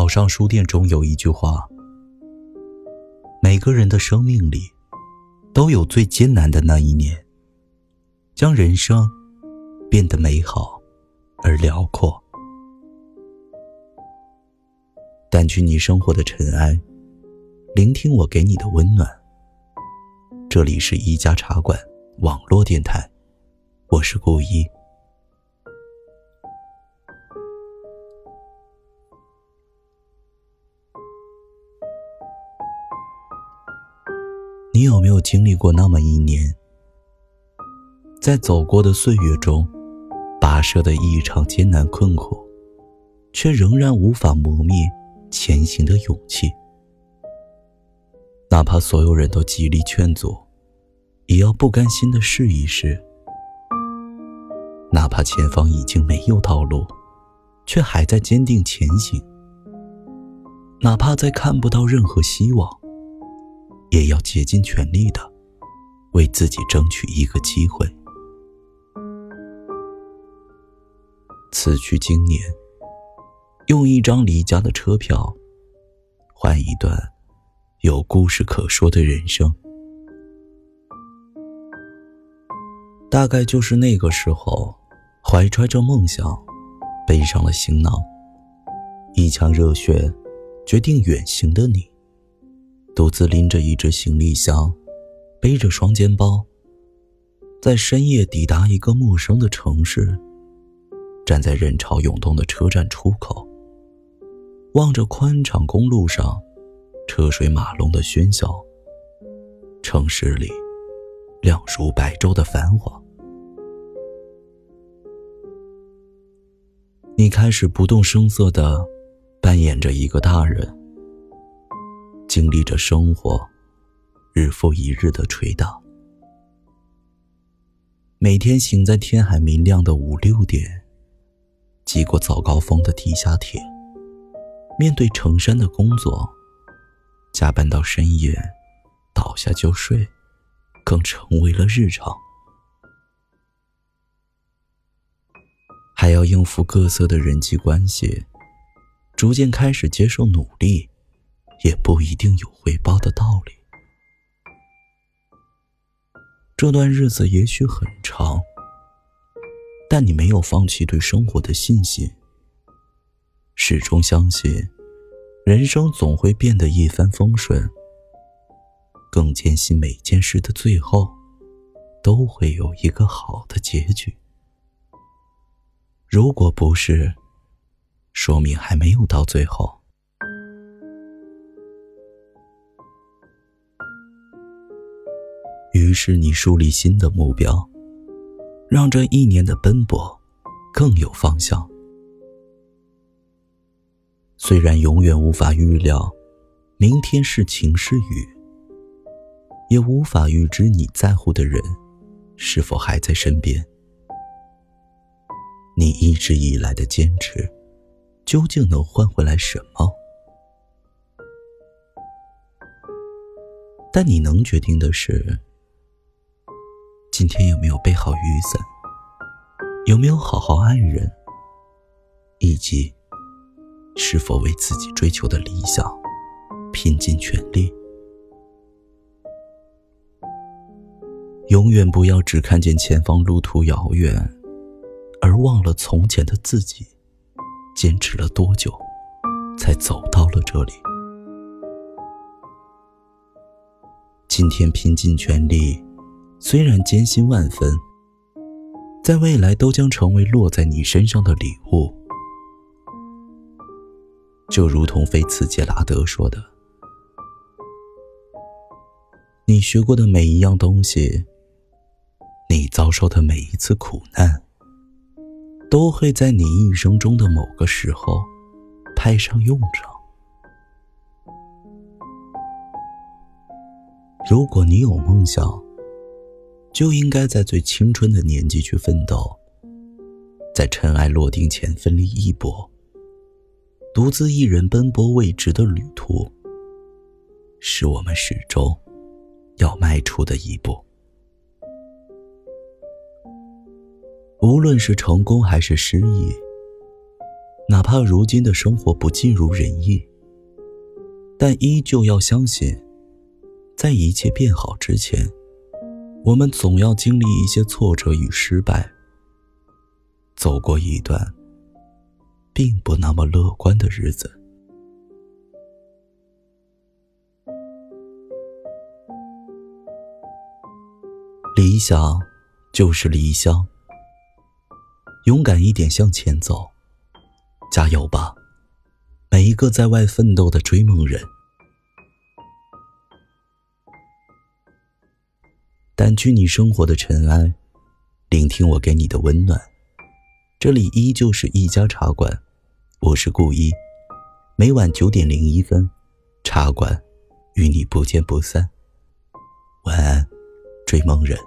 岛上书店中有一句话：每个人的生命里，都有最艰难的那一年，将人生变得美好而辽阔。掸去你生活的尘埃，聆听我给你的温暖。这里是一家茶馆网络电台，我是顾一。你有没有经历过那么一年，在走过的岁月中，跋涉的异常艰难困苦，却仍然无法磨灭前行的勇气？哪怕所有人都极力劝阻，也要不甘心的试一试；哪怕前方已经没有道路，却还在坚定前行；哪怕再看不到任何希望。也要竭尽全力的为自己争取一个机会。此去经年，用一张离家的车票，换一段有故事可说的人生。大概就是那个时候，怀揣着梦想，背上了行囊，一腔热血，决定远行的你。独自拎着一只行李箱，背着双肩包，在深夜抵达一个陌生的城市，站在人潮涌动的车站出口，望着宽敞公路上车水马龙的喧嚣，城市里亮如白昼的繁华，你开始不动声色的扮演着一个大人。经历着生活日复一日的捶打，每天醒在天还没亮的五六点，挤过早高峰的地下铁，面对成山的工作，加班到深夜，倒下就睡，更成为了日常。还要应付各色的人际关系，逐渐开始接受努力。也不一定有回报的道理。这段日子也许很长，但你没有放弃对生活的信心，始终相信人生总会变得一帆风顺，更坚信每件事的最后都会有一个好的结局。如果不是，说明还没有到最后。于是你树立新的目标，让这一年的奔波更有方向。虽然永远无法预料明天是晴是雨，也无法预知你在乎的人是否还在身边，你一直以来的坚持，究竟能换回来什么？但你能决定的是。今天有没有备好雨伞？有没有好好爱人？以及是否为自己追求的理想拼尽全力？永远不要只看见前方路途遥远，而忘了从前的自己坚持了多久，才走到了这里。今天拼尽全力。虽然艰辛万分，在未来都将成为落在你身上的礼物。就如同菲茨杰拉德说的：“你学过的每一样东西，你遭受的每一次苦难，都会在你一生中的某个时候派上用场。如果你有梦想。”就应该在最青春的年纪去奋斗，在尘埃落定前奋力一搏。独自一人奔波未知的旅途，是我们始终要迈出的一步。无论是成功还是失意，哪怕如今的生活不尽如人意，但依旧要相信，在一切变好之前，我们总要经历一些挫折与失败，走过一段并不那么乐观的日子。理想就是离乡，勇敢一点向前走，加油吧，每一个在外奋斗的追梦人。掸去你生活的尘埃，聆听我给你的温暖。这里依旧是一家茶馆，我是顾一，每晚九点零一分，茶馆与你不见不散。晚安，追梦人。